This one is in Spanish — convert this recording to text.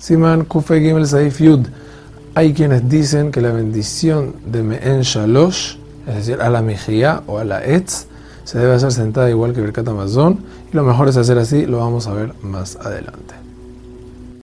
Siman Kufe Gimel Saif Yud. Hay quienes dicen que la bendición de Me'en Shalosh, es decir, a la Mejía o a la Etz, se debe hacer sentada igual que Birkat Amazon, y lo mejor es hacer así, lo vamos a ver más adelante.